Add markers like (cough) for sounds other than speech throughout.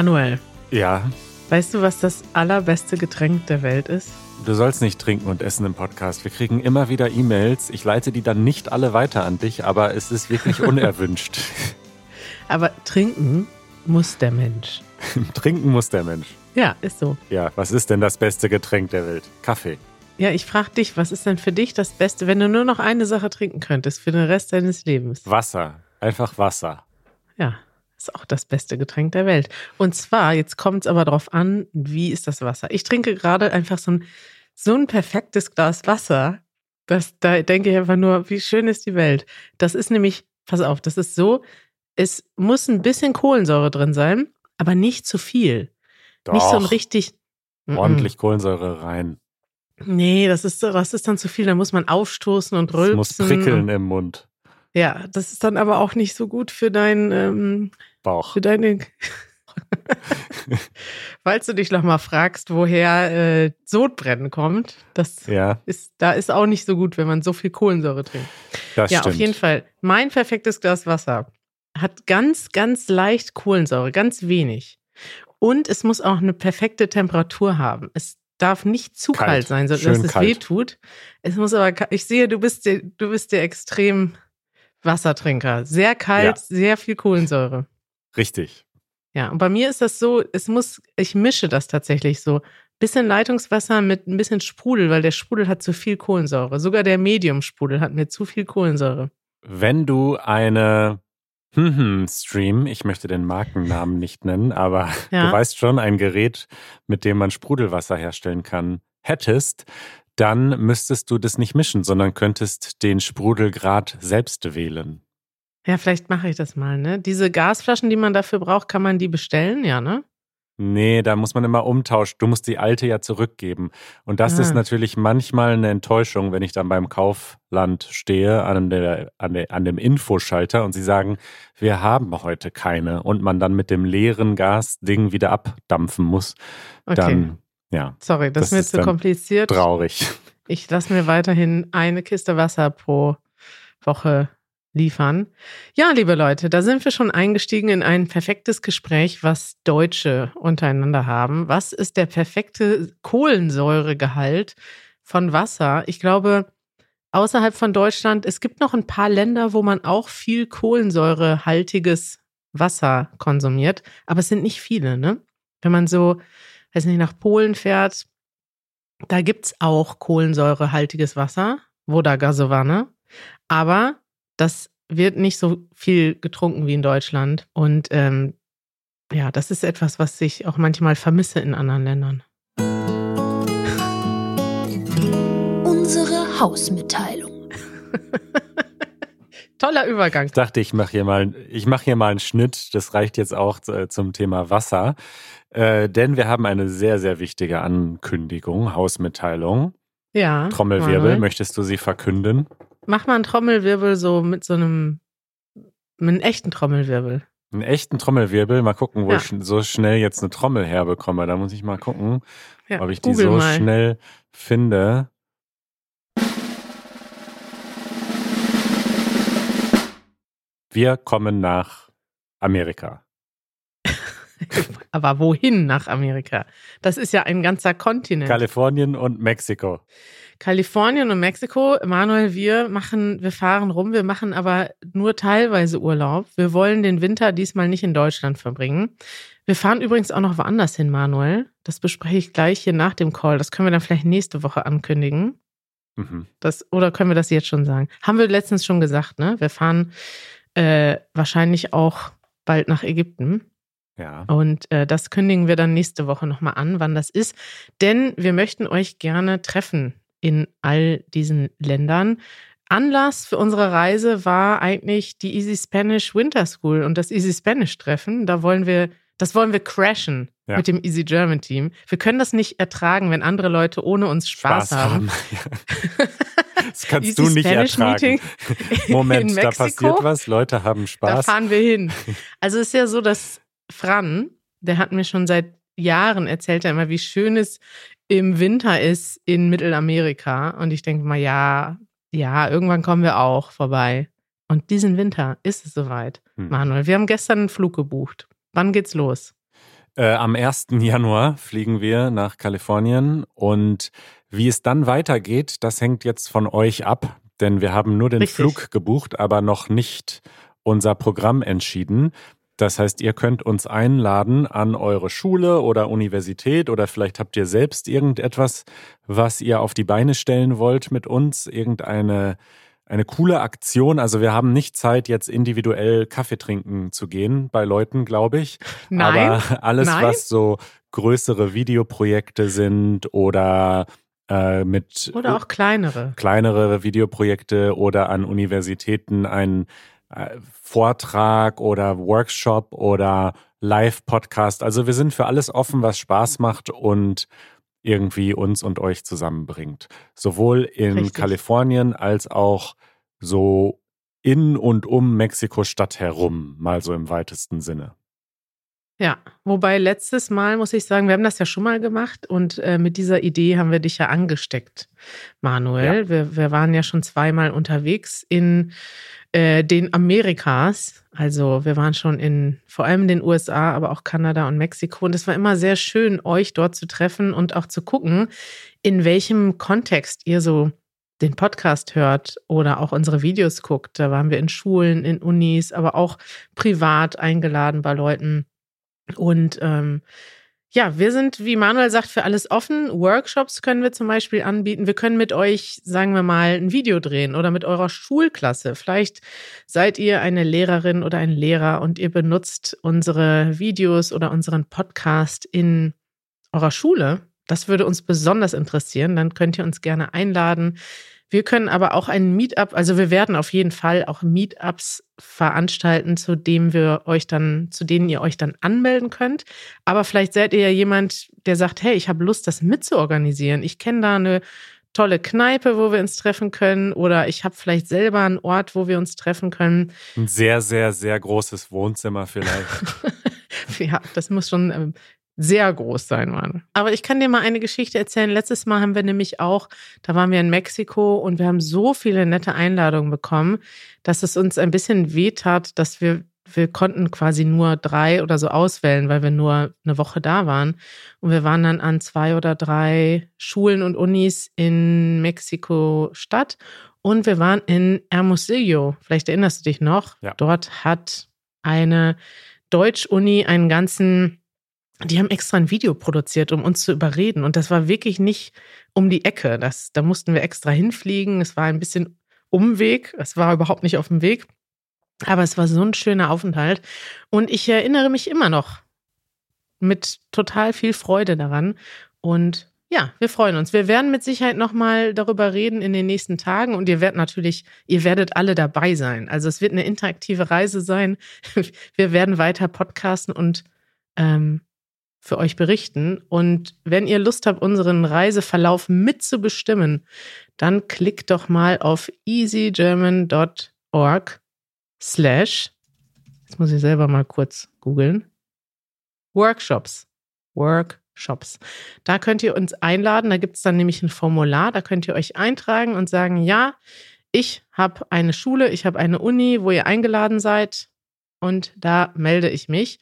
Manuel, Ja, weißt du, was das allerbeste Getränk der Welt ist? du sollst nicht trinken und essen im Podcast. Wir kriegen immer wieder E-Mails. Ich leite die dann nicht alle weiter an dich, aber es ist wirklich (laughs) unerwünscht. Aber trinken muss der Mensch. (laughs) trinken muss der Mensch. Ja, ist so. Ja, was ist denn das beste Getränk der Welt? Kaffee. Ja, ich frage dich, was ist denn für dich das Beste, wenn du nur noch eine Sache trinken könntest für den Rest deines Lebens? Wasser. Einfach Wasser. Ja, ist auch das beste Getränk der Welt. Und zwar, jetzt kommt es aber darauf an, wie ist das Wasser? Ich trinke gerade einfach so ein, so ein perfektes Glas Wasser. Das, da denke ich einfach nur, wie schön ist die Welt. Das ist nämlich, pass auf, das ist so, es muss ein bisschen Kohlensäure drin sein, aber nicht zu viel. Doch, Nicht so ein richtig. Ordentlich Kohlensäure rein. Nee, das ist, das ist dann zu viel. Da muss man aufstoßen und Es rülpsen. muss prickeln im Mund, Ja, das ist dann aber auch nicht so gut für dein, ähm, Bauch. für deine. (laughs) Falls du dich noch mal fragst, woher äh, Sodbrennen kommt, das Ja, ist, da ist auch nicht so gut, wenn man so viel Kohlensäure trinkt. das ja, stimmt. auf jeden Fall. Mein perfektes Glas Wasser hat ganz, ganz leicht Kohlensäure, ganz wenig. Und es muss auch eine perfekte Temperatur haben. Es darf nicht zu kalt, Kalt. sein, sodass Schön es kalt. weh tut. Es muss aber, ich sehe, du bist der, du bist der extrem Wassertrinker. Sehr kalt, Ja. sehr viel Kohlensäure. Richtig. Ja, und bei mir ist das so, es muss, ich mische das tatsächlich so. Bisschen Leitungswasser mit ein bisschen Sprudel, weil der Sprudel hat zu viel Kohlensäure. Sogar der Medium-Sprudel hat mir zu viel Kohlensäure. Wenn du eine Stream, ich möchte den Markennamen nicht nennen, aber (laughs) Ja. du weißt schon, ein Gerät, mit dem man Sprudelwasser herstellen kann, hättest, dann müsstest du das nicht mischen, sondern könntest den Sprudelgrad selbst wählen. Ja, vielleicht mache ich das mal, ne? Diese Gasflaschen, die man dafür braucht, kann man die bestellen, ja, ne? Nee, da muss man immer umtauschen. Du musst die alte ja zurückgeben. Und das Ah. ist natürlich manchmal eine Enttäuschung, wenn ich dann beim Kaufland stehe, an, der, an, der, an dem Infoschalter und sie sagen, wir haben heute keine. Und man dann mit dem leeren Gasding wieder abdampfen muss. Okay. Dann, ja, Sorry, das, das ist mir zu kompliziert. traurig. Ich lasse mir weiterhin eine Kiste Wasser pro Woche liefern. Ja, liebe Leute, da sind wir schon eingestiegen in ein perfektes Gespräch, was Deutsche untereinander haben. Was ist der perfekte Kohlensäuregehalt von Wasser? Ich glaube, außerhalb von Deutschland, es gibt noch ein paar Länder, wo man auch viel kohlensäurehaltiges Wasser konsumiert, aber es sind nicht viele, ne? Wenn man so, weiß nicht, nach Polen fährt, da gibt's auch kohlensäurehaltiges Wasser, Voda Gasowane, aber das wird nicht so viel getrunken wie in Deutschland. Und ähm, ja, das ist etwas, was ich auch manchmal vermisse in anderen Ländern. Unsere Hausmitteilung. (laughs) Toller Übergang. Ich dachte, ich mache hier mal, ich mache hier mal einen Schnitt. Das reicht jetzt auch äh, zum Thema Wasser, äh, denn wir haben eine sehr, sehr wichtige Ankündigung, Hausmitteilung. Ja. Trommelwirbel, Manuel. möchtest du sie verkünden? Mach mal einen Trommelwirbel so mit so einem, mit einem echten Trommelwirbel. Einen echten Trommelwirbel. Mal gucken, wo Ja. ich so schnell jetzt eine Trommel herbekomme. Da muss ich mal gucken, Ja, ob ich die google so mal. schnell finde. Wir kommen nach Amerika. (laughs) Aber wohin nach Amerika? Das ist ja ein ganzer Kontinent. Kalifornien und Mexiko. Kalifornien und Mexiko, Manuel, wir machen, wir fahren rum, wir machen aber nur teilweise Urlaub. Wir wollen den Winter diesmal nicht in Deutschland verbringen. Wir fahren übrigens auch noch woanders hin, Manuel. Das bespreche ich gleich hier nach dem Call. Das können wir dann vielleicht nächste Woche ankündigen. Mhm. Das, oder können wir das jetzt schon sagen? Haben wir letztens schon gesagt, ne? Wir fahren äh, wahrscheinlich auch bald nach Ägypten. Ja. Und äh, das kündigen wir dann nächste Woche nochmal an, wann das ist. Denn wir möchten euch gerne treffen in all diesen Ländern. Anlass für unsere Reise war eigentlich die Easy Spanish Winter School und das Easy Spanish Treffen. Da wollen wir, das wollen wir crashen Ja. mit dem Easy German Team. Wir können das nicht ertragen, wenn andere Leute ohne uns Spaß, haben. Ja. (laughs) Das kannst Easy du nicht Spanish ertragen. Meeting Moment, da passiert was, Leute haben Da Spaß. fahren wir hin. (laughs) Also es ist ja so, dass Fran, der hat mir schon seit Jahren erzählt, er immer, wie schön es im Winter ist in Mittelamerika. Und ich denke mal, ja, ja, irgendwann kommen wir auch vorbei. Und diesen Winter ist es soweit. Hm. Manuel, wir haben gestern einen Flug gebucht. Wann geht's los? Äh, am 1. Januar fliegen wir nach Kalifornien und wie es dann weitergeht, das hängt jetzt von euch ab, denn wir haben nur den Richtig. Flug gebucht, aber noch nicht unser Programm entschieden. Das heißt, ihr könnt uns einladen an eure Schule oder Universität oder vielleicht habt ihr selbst irgendetwas, was ihr auf die Beine stellen wollt mit uns, irgendeine eine coole Aktion. Also wir haben nicht Zeit, jetzt individuell Kaffee trinken zu gehen bei Leuten, glaube ich. Nein. Aber alles, Nein. was so größere Videoprojekte sind oder äh, mit oder auch kleinere kleinere Videoprojekte oder an Universitäten ein Vortrag oder Workshop oder Live-Podcast. Also wir sind für alles offen, was Spaß macht und irgendwie uns und euch zusammenbringt. Sowohl in Richtig. Kalifornien als auch so in und um Mexiko-Stadt herum, mal so im weitesten Sinne. Ja, wobei letztes Mal muss ich sagen, wir haben das ja schon mal gemacht und äh, mit dieser Idee haben wir dich ja angesteckt, Manuel. Ja. Wir, wir waren ja schon zweimal unterwegs in äh, den Amerikas. Also wir waren schon in vor allem in den USA, aber auch Kanada und Mexiko. Und es war immer sehr schön, euch dort zu treffen und auch zu gucken, in welchem Kontext ihr so den Podcast hört oder auch unsere Videos guckt. Da waren wir in Schulen, in Unis, aber auch privat eingeladen bei Leuten. Und ähm, ja, wir sind, wie Manuel sagt, für alles offen. Workshops können wir zum Beispiel anbieten. Wir können mit euch, sagen wir mal, ein Video drehen oder mit eurer Schulklasse. Vielleicht seid ihr eine Lehrerin oder ein Lehrer und ihr benutzt unsere Videos oder unseren Podcast in eurer Schule. Das würde uns besonders interessieren. Dann könnt ihr uns gerne einladen. Wir können aber auch ein Meetup, also wir werden auf jeden Fall auch Meetups veranstalten, zu dem wir euch dann, zu denen ihr euch dann anmelden könnt. Aber vielleicht seid ihr ja jemand, der sagt, hey, ich habe Lust, das mitzuorganisieren. Ich kenne da eine tolle Kneipe, wo wir uns treffen können, oder ich habe vielleicht selber einen Ort, wo wir uns treffen können. Ein sehr, sehr, sehr großes Wohnzimmer vielleicht. (laughs) ja, das muss schon ähm, sehr groß sein, Mann. Aber ich kann dir mal eine Geschichte erzählen. Letztes Mal haben wir nämlich auch, da waren wir in Mexiko und wir haben so viele nette Einladungen bekommen, dass es uns ein bisschen wehtat, dass wir wir konnten quasi nur drei oder so auswählen, weil wir nur eine Woche da waren. Und wir waren dann an zwei oder drei Schulen und Unis in Mexiko-Stadt. Und wir waren in Hermosillo. Vielleicht erinnerst du dich noch. Ja. Dort hat eine Deutsch-Uni einen ganzen die haben extra ein Video produziert, um uns zu überreden. Und das war wirklich nicht um die Ecke. Das, da mussten wir extra hinfliegen. Es war ein bisschen Umweg. Es war überhaupt nicht auf dem Weg. Aber es war so ein schöner Aufenthalt. Und ich erinnere mich immer noch mit total viel Freude daran. Und ja, wir freuen uns. Wir werden mit Sicherheit nochmal darüber reden in den nächsten Tagen. Und ihr werdet natürlich, ihr werdet alle dabei sein. Also es wird eine interaktive Reise sein. (laughs) Wir werden weiter podcasten und ähm, für euch berichten. Und wenn ihr Lust habt, unseren Reiseverlauf mitzubestimmen, dann klickt doch mal auf easygerman.org slash, jetzt muss ich selber mal kurz googeln, Workshops. Workshops. Da könnt ihr uns einladen, da gibt es dann nämlich ein Formular, da könnt ihr euch eintragen und sagen, ja, ich habe eine Schule, ich habe eine Uni, wo ihr eingeladen seid und da melde ich mich.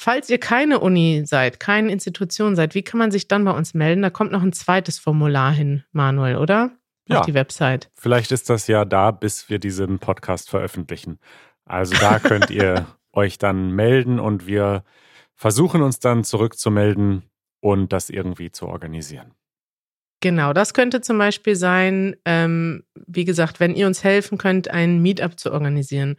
Falls ihr keine Uni seid, keine Institution seid, wie kann man sich dann bei uns melden? Da kommt noch ein zweites Formular hin, Manuel, oder? Ja. Auf die Website. Vielleicht ist das ja da, bis wir diesen Podcast veröffentlichen. Also da (laughs) könnt ihr euch dann melden und wir versuchen uns dann zurückzumelden und das irgendwie zu organisieren. Genau, das könnte zum Beispiel sein, ähm, wie gesagt, wenn ihr uns helfen könnt, ein Meetup zu organisieren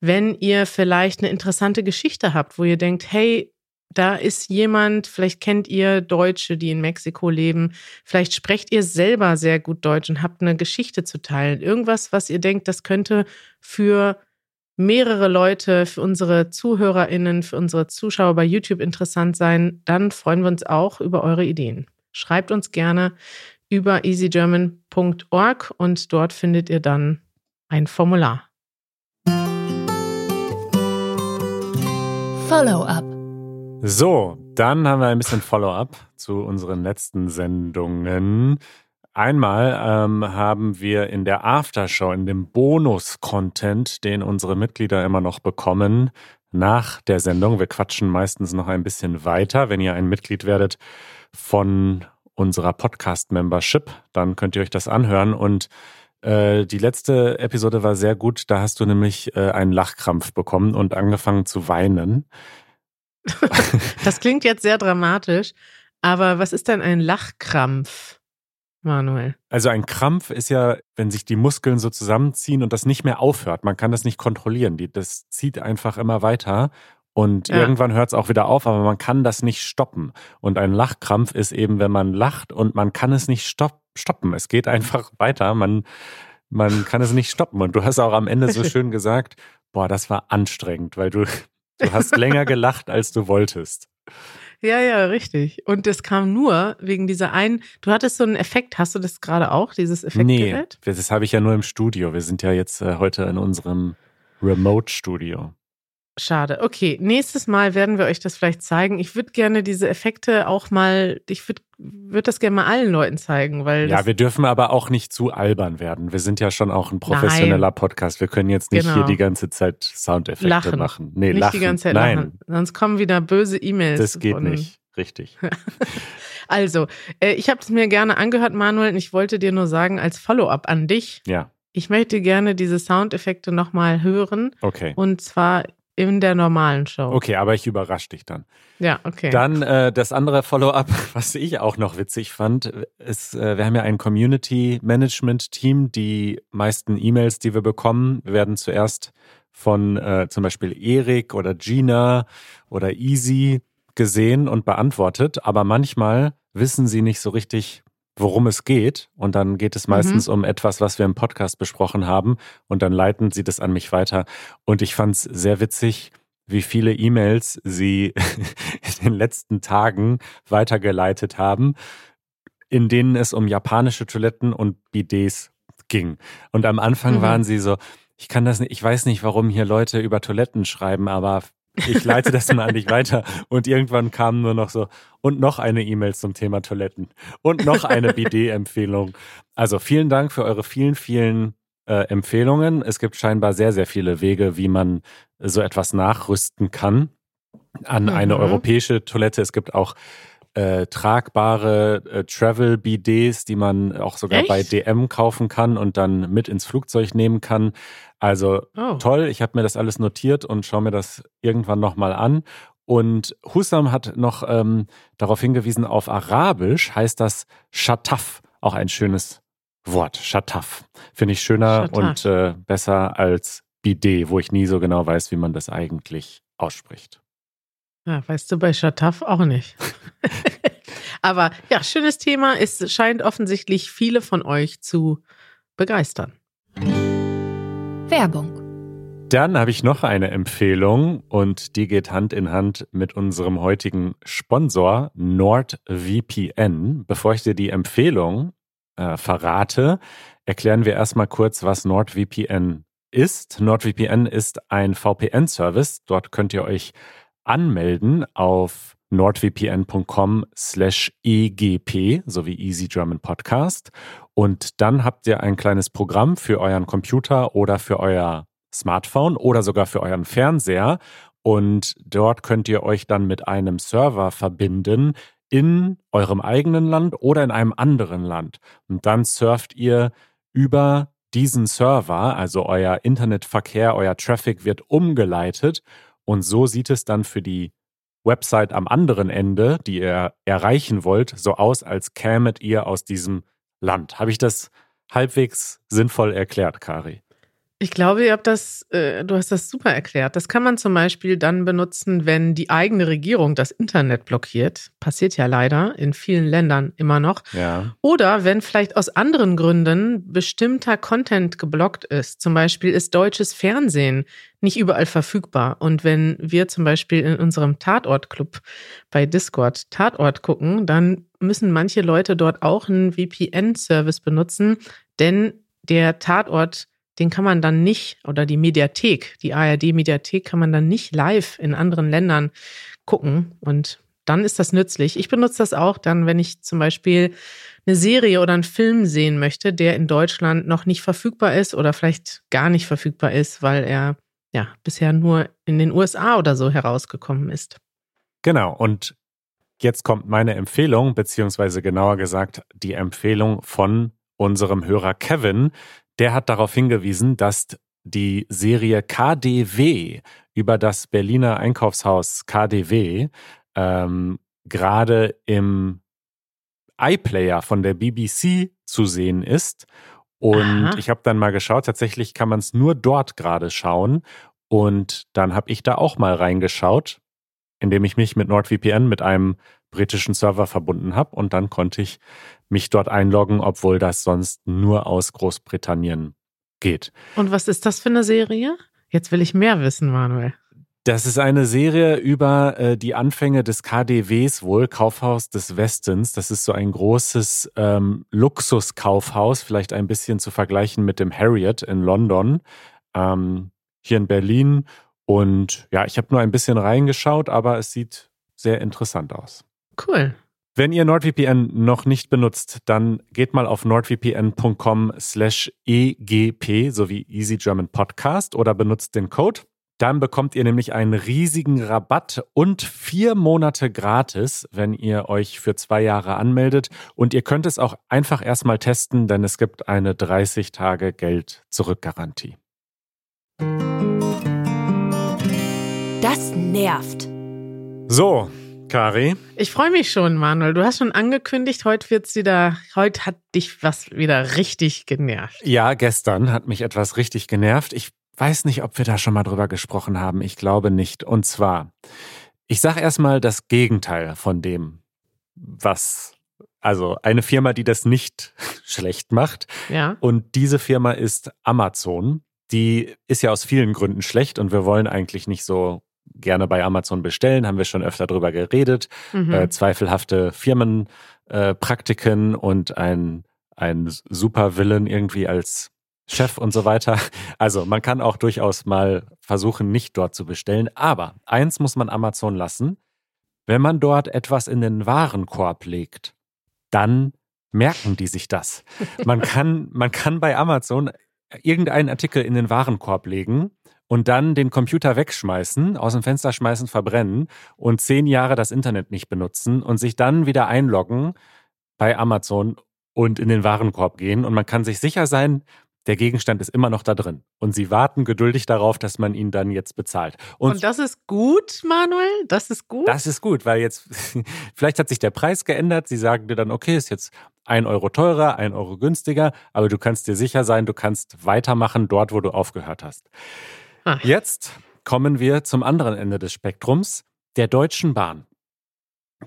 wenn ihr vielleicht eine interessante Geschichte habt, wo ihr denkt, hey, da ist jemand, vielleicht kennt ihr Deutsche, die in Mexiko leben, vielleicht sprecht ihr selber sehr gut Deutsch und habt eine Geschichte zu teilen. Irgendwas, was ihr denkt, das könnte für mehrere Leute, für unsere ZuhörerInnen, für unsere Zuschauer bei YouTube interessant sein, dann freuen wir uns auch über eure Ideen. Schreibt uns gerne über easygerman.org und dort findet ihr dann ein Formular. Follow-up. So, dann haben wir ein bisschen Follow-up zu unseren letzten Sendungen. Einmal ähm, haben wir in der Aftershow, in dem Bonus-Content, den unsere Mitglieder immer noch bekommen, nach der Sendung. Wir quatschen meistens noch ein bisschen weiter. Wenn ihr ein Mitglied werdet von unserer Podcast-Membership, dann könnt ihr euch das anhören. Und äh, die letzte Episode war sehr gut. Da hast du nämlich äh, einen Lachkrampf bekommen und angefangen zu weinen. (laughs) das klingt jetzt sehr dramatisch, aber was ist denn ein Lachkrampf? Manuel. Also ein Krampf ist ja, wenn sich die Muskeln so zusammenziehen und das nicht mehr aufhört. Man kann das nicht kontrollieren. das zieht einfach immer weiter. Und ja. irgendwann hört es auch wieder auf, aber man kann das nicht stoppen. Und ein Lachkrampf ist eben, wenn man lacht und man kann es nicht stopp stoppen. Es geht einfach (laughs) weiter. Man, man kann es nicht stoppen. Und du hast auch am Ende so (laughs) schön gesagt, boah, das war anstrengend, weil du, du hast länger gelacht, als du wolltest. Ja, ja, richtig. Und das kam nur wegen dieser einen, du hattest so einen Effekt, hast du das gerade auch, dieses Effektgerät? Nee, das habe ich ja nur im Studio. Wir sind ja jetzt äh, heute in unserem Remote-Studio. Schade. Okay, nächstes Mal werden wir euch das vielleicht zeigen. Ich würde gerne diese Effekte auch mal, ich würde würd das gerne mal allen Leuten zeigen, weil. Ja, wir dürfen aber auch nicht zu albern werden. Wir sind ja schon auch ein professioneller Nein. Podcast. Wir können jetzt nicht genau. hier die ganze Zeit Soundeffekte lachen. machen. Nee, nicht lachen. die ganze Zeit Nein. lachen. Sonst kommen wieder böse E-Mails. Das geht nicht. Richtig. (laughs) also, äh, ich habe es mir gerne angehört, Manuel, und ich wollte dir nur sagen, als Follow-up an dich. Ja. Ich möchte gerne diese Soundeffekte nochmal hören. Okay. Und zwar in der normalen Show. Okay, aber ich überrasche dich dann. Ja, okay. Dann äh, das andere Follow-up, (laughs) was ich auch noch witzig fand, ist, äh, wir haben ja ein Community Management Team. Die meisten E-Mails, die wir bekommen, werden zuerst von äh, zum Beispiel Erik oder Gina oder Easy gesehen und beantwortet. Aber manchmal wissen sie nicht so richtig, worum es geht. Und dann geht es meistens mhm. um etwas, was wir im Podcast besprochen haben. Und dann leiten sie das an mich weiter. Und ich fand es sehr witzig, wie viele E-Mails sie (laughs) in den letzten Tagen weitergeleitet haben, in denen es um japanische Toiletten und Bidets ging. Und am Anfang mhm. waren sie so, ich kann das nicht, ich weiß nicht, warum hier Leute über Toiletten schreiben, aber ich leite das mal an dich weiter. Und irgendwann kam nur noch so, und noch eine E-Mail zum Thema Toiletten. Und noch eine BD-Empfehlung. Also vielen Dank für eure vielen, vielen äh, Empfehlungen. Es gibt scheinbar sehr, sehr viele Wege, wie man so etwas nachrüsten kann an mhm. eine europäische Toilette. Es gibt auch äh, tragbare äh, Travel-BDs, die man auch sogar Echt? bei DM kaufen kann und dann mit ins Flugzeug nehmen kann. Also oh. toll, ich habe mir das alles notiert und schaue mir das irgendwann nochmal an. Und Husam hat noch ähm, darauf hingewiesen, auf Arabisch heißt das Shataf, auch ein schönes Wort, Shataf. Finde ich schöner Shataf. und äh, besser als Bidet, wo ich nie so genau weiß, wie man das eigentlich ausspricht. Ja, weißt du bei Shataf auch nicht. Aber ja, schönes Thema. Es scheint offensichtlich viele von euch zu begeistern. Werbung. Dann habe ich noch eine Empfehlung und die geht Hand in Hand mit unserem heutigen Sponsor NordVPN. Bevor ich dir die Empfehlung äh, verrate, erklären wir erstmal kurz, was NordVPN ist. NordVPN ist ein VPN-Service. Dort könnt ihr euch anmelden auf nordvpn.com slash egp, sowie Easy German Podcast. Und dann habt ihr ein kleines Programm für euren Computer oder für euer Smartphone oder sogar für euren Fernseher. Und dort könnt ihr euch dann mit einem Server verbinden in eurem eigenen Land oder in einem anderen Land. Und dann surft ihr über diesen Server, also euer Internetverkehr, euer Traffic wird umgeleitet und so sieht es dann für die Website am anderen Ende, die ihr erreichen wollt, so aus, als kämet ihr aus diesem Land. Habe ich das halbwegs sinnvoll erklärt, Kari? Ich glaube, ihr habt das, äh, du hast das super erklärt. Das kann man zum Beispiel dann benutzen, wenn die eigene Regierung das Internet blockiert. Passiert ja leider in vielen Ländern immer noch. Ja. Oder wenn vielleicht aus anderen Gründen bestimmter Content geblockt ist. Zum Beispiel ist deutsches Fernsehen nicht überall verfügbar. Und wenn wir zum Beispiel in unserem Tatort-Club bei Discord Tatort gucken, dann müssen manche Leute dort auch einen VPN-Service benutzen, denn der Tatort den kann man dann nicht, oder die Mediathek, die ARD-Mediathek kann man dann nicht live in anderen Ländern gucken. Und dann ist das nützlich. Ich benutze das auch dann, wenn ich zum Beispiel eine Serie oder einen Film sehen möchte, der in Deutschland noch nicht verfügbar ist oder vielleicht gar nicht verfügbar ist, weil er ja bisher nur in den USA oder so herausgekommen ist. Genau, und jetzt kommt meine Empfehlung, beziehungsweise genauer gesagt die Empfehlung von unserem Hörer Kevin. Der hat darauf hingewiesen, dass die Serie KDW über das Berliner Einkaufshaus KDW ähm, gerade im iPlayer von der BBC zu sehen ist. Und Aha. ich habe dann mal geschaut, tatsächlich kann man es nur dort gerade schauen. Und dann habe ich da auch mal reingeschaut, indem ich mich mit NordVPN mit einem britischen Server verbunden habe. Und dann konnte ich mich dort einloggen, obwohl das sonst nur aus Großbritannien geht. Und was ist das für eine Serie? Jetzt will ich mehr wissen, Manuel. Das ist eine Serie über äh, die Anfänge des KDWs wohl, Kaufhaus des Westens. Das ist so ein großes ähm, Luxuskaufhaus, vielleicht ein bisschen zu vergleichen mit dem Harriet in London, ähm, hier in Berlin. Und ja, ich habe nur ein bisschen reingeschaut, aber es sieht sehr interessant aus. Cool. Wenn ihr NordVPN noch nicht benutzt, dann geht mal auf nordvpn.com slash egp sowie Easy German Podcast oder benutzt den Code. Dann bekommt ihr nämlich einen riesigen Rabatt und vier Monate gratis, wenn ihr euch für zwei Jahre anmeldet. Und ihr könnt es auch einfach erstmal testen, denn es gibt eine 30 Tage Geld-Zurück-Garantie. Das nervt. So, Kari. Ich freue mich schon, Manuel. Du hast schon angekündigt, heute wird's wieder, heute hat dich was wieder richtig genervt. Ja, gestern hat mich etwas richtig genervt. Ich weiß nicht, ob wir da schon mal drüber gesprochen haben. Ich glaube nicht. Und zwar, ich sage erstmal das Gegenteil von dem, was, also eine Firma, die das nicht (laughs) schlecht macht. Ja. Und diese Firma ist Amazon. Die ist ja aus vielen Gründen schlecht und wir wollen eigentlich nicht so gerne bei Amazon bestellen, haben wir schon öfter drüber geredet. Mhm. Äh, zweifelhafte Firmenpraktiken äh, und ein, ein Supervillen irgendwie als Chef und so weiter. (laughs) Also man kann auch durchaus mal versuchen, nicht dort zu bestellen. Aber eins muss man Amazon lassen. Wenn man dort etwas in den Warenkorb legt, dann merken die sich das. (laughs) Man kann, man kann bei Amazon irgendeinen Artikel in den Warenkorb legen und dann den Computer wegschmeißen, aus dem Fenster schmeißen, verbrennen und zehn Jahre das Internet nicht benutzen und sich dann wieder einloggen bei Amazon und in den Warenkorb gehen. Und man kann sich sicher sein, der Gegenstand ist immer noch da drin. Und sie warten geduldig darauf, dass man ihn dann jetzt bezahlt. Und, und, das ist gut, Manuel? Das ist gut? Das ist gut, weil jetzt, (laughs) vielleicht hat sich der Preis geändert. Sie sagen dir dann, okay, ist jetzt ein Euro teurer, ein Euro günstiger, aber du kannst dir sicher sein, du kannst weitermachen dort, wo du aufgehört hast. Ach. Jetzt kommen wir zum anderen Ende des Spektrums, der Deutschen Bahn.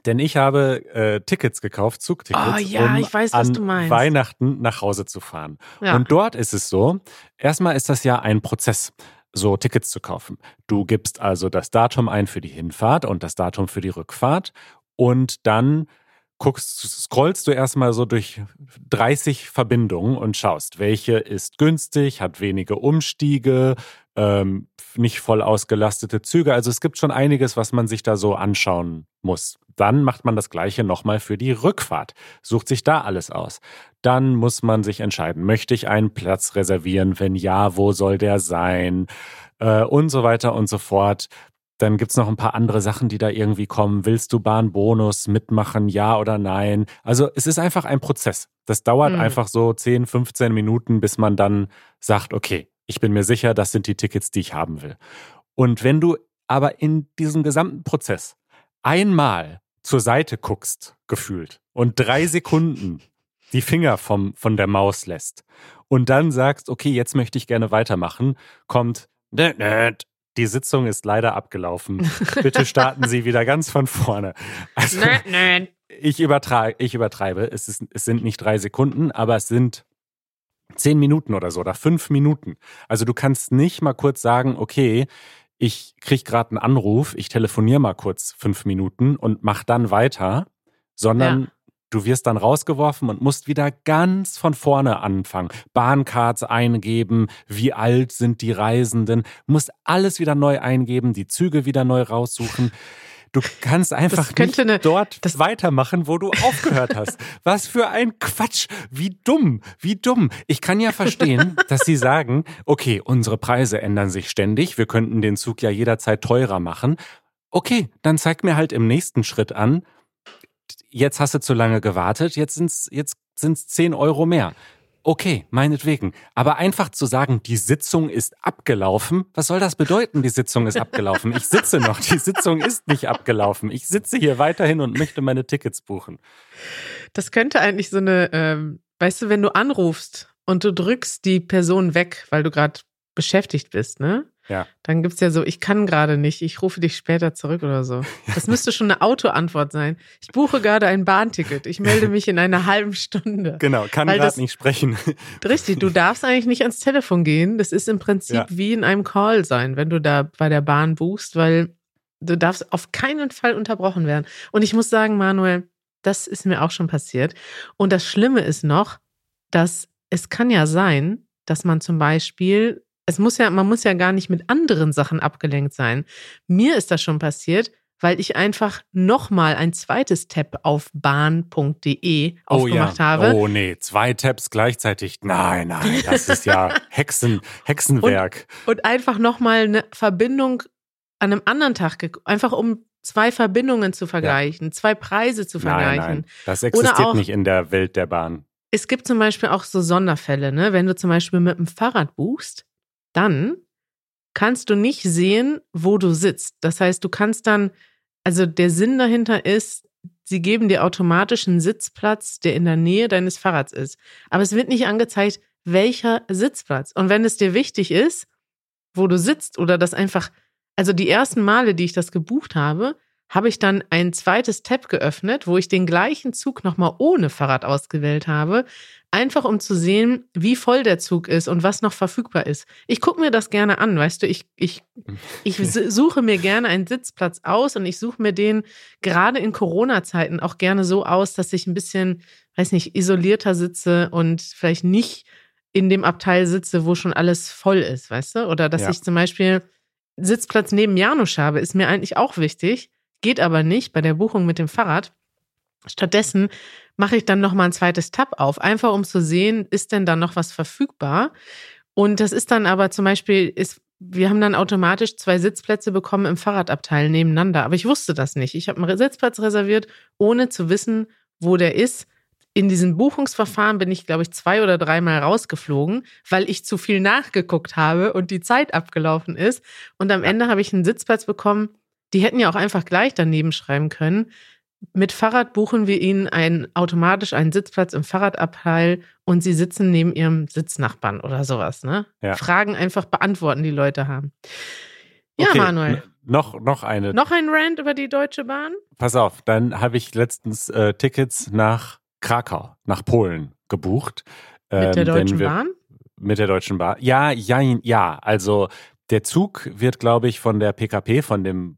Denn ich habe äh, Tickets gekauft, Zugtickets, oh, ja, um ich weiß, an meinst. Weihnachten nach Hause zu fahren. Ja. Und dort ist es so, erstmal ist das ja ein Prozess so Tickets zu kaufen. Du gibst also das Datum ein für die Hinfahrt und das Datum für die Rückfahrt und dann guckst, scrollst du erstmal so durch 30 Verbindungen und schaust, welche ist günstig, hat wenige Umstiege, ähm, nicht voll ausgelastete Züge. Also es gibt schon einiges, was man sich da so anschauen muss. Dann macht man das gleiche nochmal für die Rückfahrt, sucht sich da alles aus. Dann muss man sich entscheiden, möchte ich einen Platz reservieren? Wenn ja, wo soll der sein? Äh, und so weiter und so fort. Dann gibt's noch ein paar andere Sachen, die da irgendwie kommen. Willst du Bahnbonus mitmachen, ja oder nein? Also es ist einfach ein Prozess. Das dauert mhm. einfach so 10, 15 Minuten, bis man dann sagt, okay, ich bin mir sicher, das sind die Tickets, die ich haben will. Und wenn du aber in diesem gesamten Prozess einmal zur Seite guckst, gefühlt, und drei Sekunden die Finger vom, von der Maus lässt und dann sagst, okay, jetzt möchte ich gerne weitermachen, kommt, die Sitzung ist leider abgelaufen. Bitte starten Sie wieder ganz von vorne. Also, ich, übertreibe, ich übertreibe. Es, ist, es sind nicht drei Sekunden, aber es sind zehn Minuten oder so oder fünf Minuten. Also du kannst nicht mal kurz sagen, okay, ich krieg gerade einen Anruf, ich telefoniere mal kurz fünf Minuten und mach dann weiter, sondern ja. Du wirst dann rausgeworfen und musst wieder ganz von vorne anfangen. Bahncards eingeben, wie alt sind die Reisenden, musst alles wieder neu eingeben, die Züge wieder neu raussuchen. Du kannst einfach nicht eine, dort das weitermachen, wo du aufgehört hast. (laughs) Was für ein Quatsch. Wie dumm, wie dumm. Ich kann ja verstehen, dass sie sagen, okay, unsere Preise ändern sich ständig. Wir könnten den Zug ja jederzeit teurer machen. Okay, dann zeig mir halt im nächsten Schritt an, jetzt hast du zu lange gewartet, jetzt sind's, jetzt sind's 10 Euro mehr. Okay, meinetwegen. Aber einfach zu sagen, die Sitzung ist abgelaufen, was soll das bedeuten, die Sitzung ist abgelaufen? Ich sitze noch, die Sitzung ist nicht abgelaufen. Ich sitze hier weiterhin und möchte meine Tickets buchen. Das könnte eigentlich so eine, ähm, weißt du, wenn du anrufst und du drückst die Person weg, weil du gerade beschäftigt bist, ne? Ja. Dann gibt es ja so, ich kann gerade nicht, ich rufe dich später zurück oder so. Das müsste schon eine Autoantwort sein. Ich buche gerade ein Bahnticket. Ich melde mich in einer halben Stunde. Genau, kann gerade nicht sprechen. Richtig, du darfst eigentlich nicht ans Telefon gehen. Das ist im Prinzip ja. wie in einem Call sein, wenn du da bei der Bahn buchst, weil du darfst auf keinen Fall unterbrochen werden. Und ich muss sagen, Manuel, das ist mir auch schon passiert. Und das Schlimme ist noch, dass es kann ja sein, dass man zum Beispiel es muss ja, man muss ja gar nicht mit anderen Sachen abgelenkt sein. Mir ist das schon passiert, weil ich einfach nochmal ein zweites Tab auf bahn.de aufgemacht oh ja. habe. Oh nee, zwei Tabs gleichzeitig. Nein, nein, das ist ja (laughs) Hexen, Hexenwerk. Und, und einfach nochmal eine Verbindung an einem anderen Tag, einfach um zwei Verbindungen zu vergleichen, ja. zwei Preise zu vergleichen. Nein, nein, das existiert auch, nicht in der Welt der Bahn. Es gibt zum Beispiel auch so Sonderfälle, ne? Wenn du zum Beispiel mit dem Fahrrad buchst, dann kannst du nicht sehen, wo du sitzt. Das heißt, du kannst dann, also der Sinn dahinter ist, sie geben dir automatisch einen Sitzplatz, der in der Nähe deines Fahrrads ist. Aber es wird nicht angezeigt, welcher Sitzplatz. Und wenn es dir wichtig ist, wo du sitzt oder das einfach, also die ersten Male, die ich das gebucht habe, habe ich dann ein zweites Tab geöffnet, wo ich den gleichen Zug nochmal ohne Fahrrad ausgewählt habe, einfach um zu sehen, wie voll der Zug ist und was noch verfügbar ist. Ich gucke mir das gerne an, weißt du, ich, ich, ich suche mir gerne einen Sitzplatz aus und ich suche mir den gerade in Corona-Zeiten auch gerne so aus, dass ich ein bisschen, weiß nicht, isolierter sitze und vielleicht nicht in dem Abteil sitze, wo schon alles voll ist, weißt du? Oder dass ja. ich zum Beispiel Sitzplatz neben Janusz habe, ist mir eigentlich auch wichtig Geht aber nicht bei der Buchung mit dem Fahrrad. Stattdessen mache ich dann noch mal ein zweites Tab auf, einfach um zu sehen, ist denn da noch was verfügbar? Und das ist dann aber zum Beispiel, ist, wir haben dann automatisch zwei Sitzplätze bekommen im Fahrradabteil nebeneinander. Aber ich wusste das nicht. Ich habe einen Sitzplatz reserviert, ohne zu wissen, wo der ist. In diesem Buchungsverfahren bin ich, glaube ich, zwei oder dreimal rausgeflogen, weil ich zu viel nachgeguckt habe und die Zeit abgelaufen ist. Und am Ende habe ich einen Sitzplatz bekommen, die hätten ja auch einfach gleich daneben schreiben können. Mit Fahrrad buchen wir Ihnen einen, automatisch einen Sitzplatz im Fahrradabteil und Sie sitzen neben Ihrem Sitznachbarn oder sowas. Ne? Ja. Fragen einfach beantworten, die Leute haben. Ja, okay. Manuel. Noch, noch eine. Noch ein Rant über die Deutsche Bahn? Pass auf, dann habe ich letztens äh, Tickets nach Krakau, nach Polen gebucht. Ähm, mit der ähm, Deutschen wir, Bahn? Mit der Deutschen Bahn. Ja, ja, ja. Also der Zug wird, glaube ich, von der PKP, von dem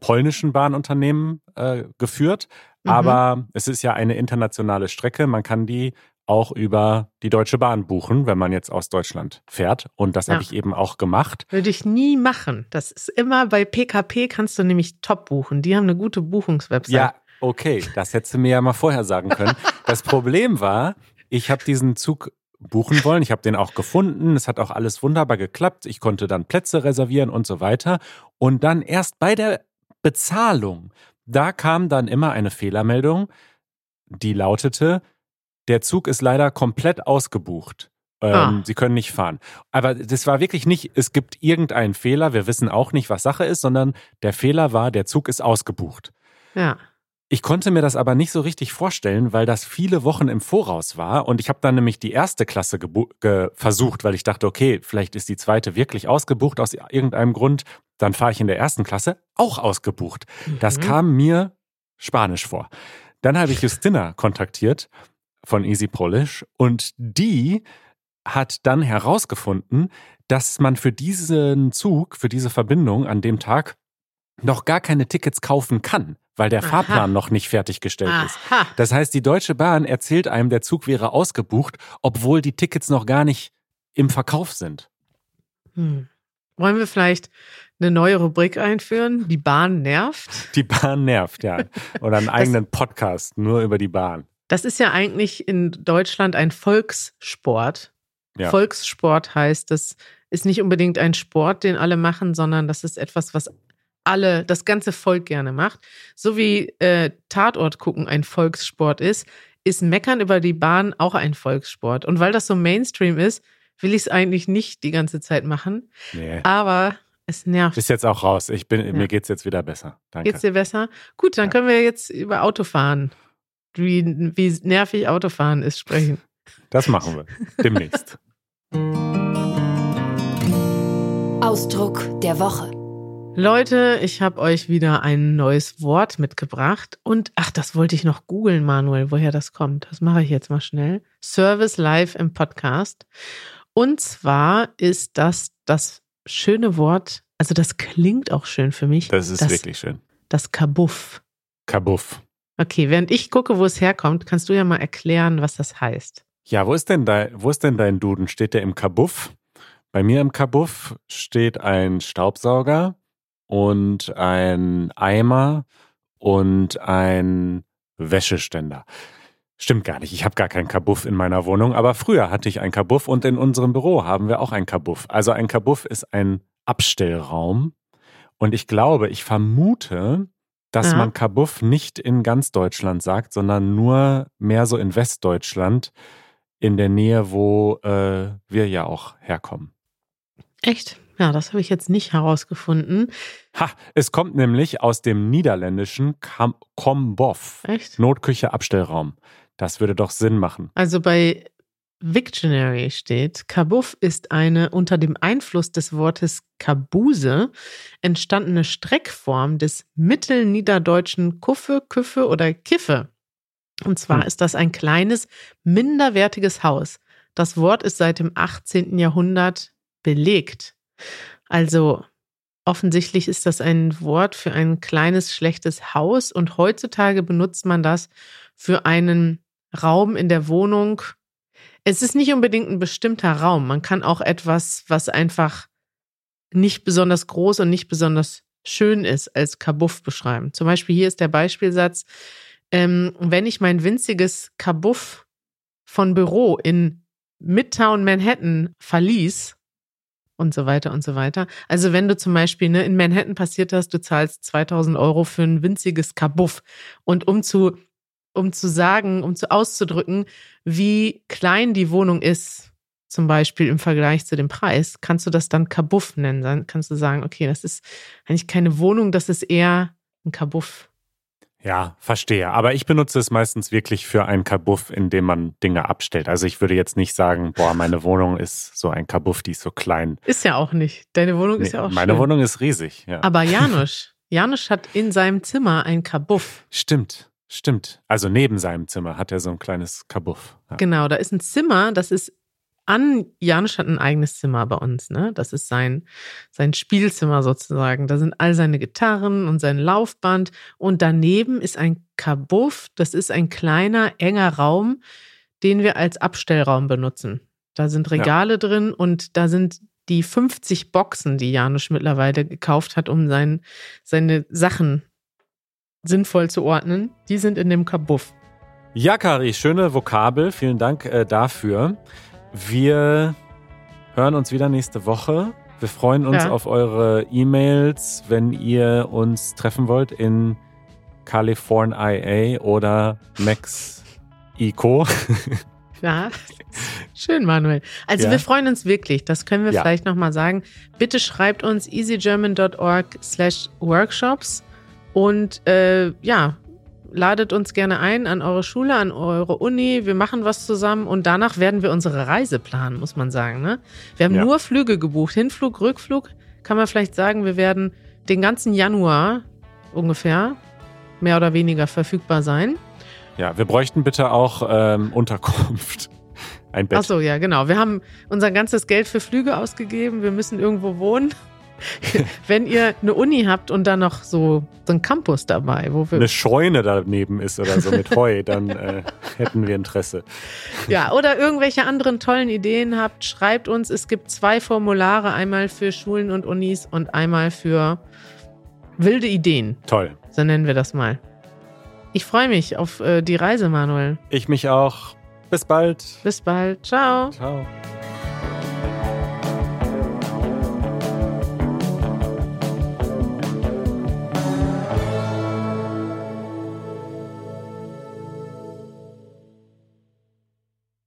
polnischen Bahnunternehmen äh, geführt. Mhm. Aber es ist ja eine internationale Strecke. Man kann die auch über die Deutsche Bahn buchen, wenn man jetzt aus Deutschland fährt. Und das ja. habe ich eben auch gemacht. Würde ich nie machen. Das ist immer bei PKP kannst du nämlich top buchen. Die haben eine gute Buchungswebsite. Ja, okay. Das hättest du mir ja mal vorher sagen können. (laughs) Das Problem war, ich habe diesen Zug buchen wollen. Ich habe den auch gefunden. Es hat auch alles wunderbar geklappt. Ich konnte dann Plätze reservieren und so weiter. Und dann erst bei der Bezahlung, da kam dann immer eine Fehlermeldung, die lautete, der Zug ist leider komplett ausgebucht. Ähm, ah. Sie können nicht fahren. Aber das war wirklich nicht, es gibt irgendeinen Fehler, wir wissen auch nicht, was Sache ist, sondern der Fehler war, der Zug ist ausgebucht. Ja. Ich konnte mir das aber nicht so richtig vorstellen, weil das viele Wochen im Voraus war. Und ich habe dann nämlich die erste Klasse versucht, weil ich dachte, okay, vielleicht ist die zweite wirklich ausgebucht aus irgendeinem Grund. Dann fahre ich in der ersten Klasse auch ausgebucht. Mhm. Das kam mir spanisch vor. Dann habe ich Justina (laughs) kontaktiert von Easy Polish und die hat dann herausgefunden, dass man für diesen Zug, für diese Verbindung an dem Tag noch gar keine Tickets kaufen kann, weil der Aha. Fahrplan noch nicht fertiggestellt Aha. ist. Das heißt, die Deutsche Bahn erzählt einem, der Zug wäre ausgebucht, obwohl die Tickets noch gar nicht im Verkauf sind. Hm. Wollen wir vielleicht eine neue Rubrik einführen. Die Bahn nervt. Die Bahn nervt, ja. Oder einen eigenen Podcast nur über die Bahn. Das ist ja eigentlich in Deutschland ein Volkssport. Ja. Volkssport heißt, das ist nicht unbedingt ein Sport, den alle machen, sondern das ist etwas, was alle, das ganze Volk gerne macht. So wie äh, Tatort gucken ein Volkssport ist, ist Meckern über die Bahn auch ein Volkssport. Und weil das so Mainstream ist, will ich es eigentlich nicht die ganze Zeit machen. Nee. Aber es nervt. Bist jetzt auch raus. Ich bin, Ja. Mir geht's jetzt wieder besser. Danke. Geht's dir besser? Gut, dann Ja. können wir jetzt über Autofahren, wie, wie nervig Autofahren ist, sprechen. (laughs) Das machen wir. Demnächst. Ausdruck der Woche. Leute, ich habe euch wieder ein neues Wort mitgebracht. Und ach, das wollte ich noch googeln, Manuel, woher das kommt. Das mache ich jetzt mal schnell. Service live im Podcast. Und zwar ist das das schöne Wort, also das klingt auch schön für mich. Das ist das, wirklich schön. Das Kabuff. Kabuff. Okay, während ich gucke, wo es herkommt, kannst du ja mal erklären, was das heißt. Ja, wo ist denn dein, wo ist denn dein Duden? Steht der im Kabuff? Bei mir im Kabuff steht ein Staubsauger und ein Eimer und ein Wäscheständer. Stimmt gar nicht. Ich habe gar keinen Kabuff in meiner Wohnung, aber früher hatte ich einen Kabuff und in unserem Büro haben wir auch einen Kabuff. Also ein Kabuff ist ein Abstellraum und ich glaube, ich vermute, dass Ja. man Kabuff nicht in ganz Deutschland sagt, sondern nur mehr so in Westdeutschland, in der Nähe, wo äh, wir ja auch herkommen. Echt? Ja, das habe ich jetzt nicht herausgefunden. Ha, es kommt nämlich aus dem niederländischen Kam Komboff, Echt? Notküche Abstellraum. Das würde doch Sinn machen. Also bei Victionary steht, Kabuff ist eine unter dem Einfluss des Wortes Kabuse entstandene Streckform des mittelniederdeutschen Kuffe, Küffe oder Kiffe. Und zwar Hm. ist das ein kleines, minderwertiges Haus. Das Wort ist seit dem 18. Jahrhundert belegt. Also offensichtlich ist das ein Wort für ein kleines, schlechtes Haus und heutzutage benutzt man das für einen Raum in der Wohnung. Es ist nicht unbedingt ein bestimmter Raum. Man kann auch etwas, was einfach nicht besonders groß und nicht besonders schön ist, als Kabuff beschreiben. Zum Beispiel hier ist der Beispielsatz, ähm, wenn ich mein winziges Kabuff von Büro in Midtown Manhattan verließ und so weiter und so weiter. Also wenn du zum Beispiel ne, in Manhattan passiert hast, du zahlst 2000 Euro für ein winziges Kabuff und um zu um zu sagen, um zu auszudrücken, wie klein die Wohnung ist, zum Beispiel im Vergleich zu dem Preis, kannst du das dann Kabuff nennen. Dann kannst du sagen, okay, das ist eigentlich keine Wohnung, das ist eher ein Kabuff. Ja, verstehe. Aber ich benutze es meistens wirklich für einen Kabuff, in dem man Dinge abstellt. Also ich würde jetzt nicht sagen, boah, meine Wohnung ist so ein Kabuff, die ist so klein. Ist ja auch nicht. Deine Wohnung Nee, ist ja auch meine schön. Wohnung ist riesig, ja. Aber (laughs) Janusz, Janusz hat in seinem Zimmer ein Kabuff. Stimmt, stimmt. Also neben seinem Zimmer hat er so ein kleines Kabuff. Ja. Genau, da ist ein Zimmer, das ist an, Janusz hat ein eigenes Zimmer bei uns, ne? Das ist sein, sein Spielzimmer sozusagen. Da sind all seine Gitarren und sein Laufband. Und daneben ist ein Kabuff, das ist ein kleiner, enger Raum, den wir als Abstellraum benutzen. Da sind Regale drin und da sind die 50 Boxen, die Janusz mittlerweile gekauft hat, um sein, seine Sachen sinnvoll zu ordnen, die sind in dem Kabuff. Ja, Kari, schöne Vokabel. Vielen Dank äh, dafür. Wir hören uns wieder nächste Woche. Wir freuen uns Ja. auf eure E-Mails, wenn ihr uns treffen wollt in California IA oder Max Ico. (laughs) Ja, schön, Manuel. Also Ja. wir freuen uns wirklich, das können wir Ja. vielleicht nochmal sagen. Bitte schreibt uns easygerman.org slash workshops und äh, ja, ladet uns gerne ein an eure Schule, an eure Uni. Wir machen was zusammen und danach werden wir unsere Reise planen, muss man sagen. Ne? Wir haben Ja. nur Flüge gebucht, Hinflug, Rückflug. Kann man vielleicht sagen, wir werden den ganzen Januar ungefähr mehr oder weniger verfügbar sein. Ja, wir bräuchten bitte auch ähm, Unterkunft. Ein Bett. Ach so, ja, genau. Wir haben unser ganzes Geld für Flüge ausgegeben. Wir müssen irgendwo wohnen. (laughs) Wenn ihr eine Uni habt und dann noch so, so ein Campus dabei, wo wir. Eine Scheune daneben ist oder so mit Heu, dann äh, hätten wir Interesse. Ja, oder irgendwelche anderen tollen Ideen habt, schreibt uns. Es gibt zwei Formulare, einmal für Schulen und Unis und einmal für wilde Ideen. Toll. So nennen wir das mal. Ich freue mich auf äh, die Reise, Manuel. Ich mich auch. Bis bald. Bis bald. Ciao. Ciao.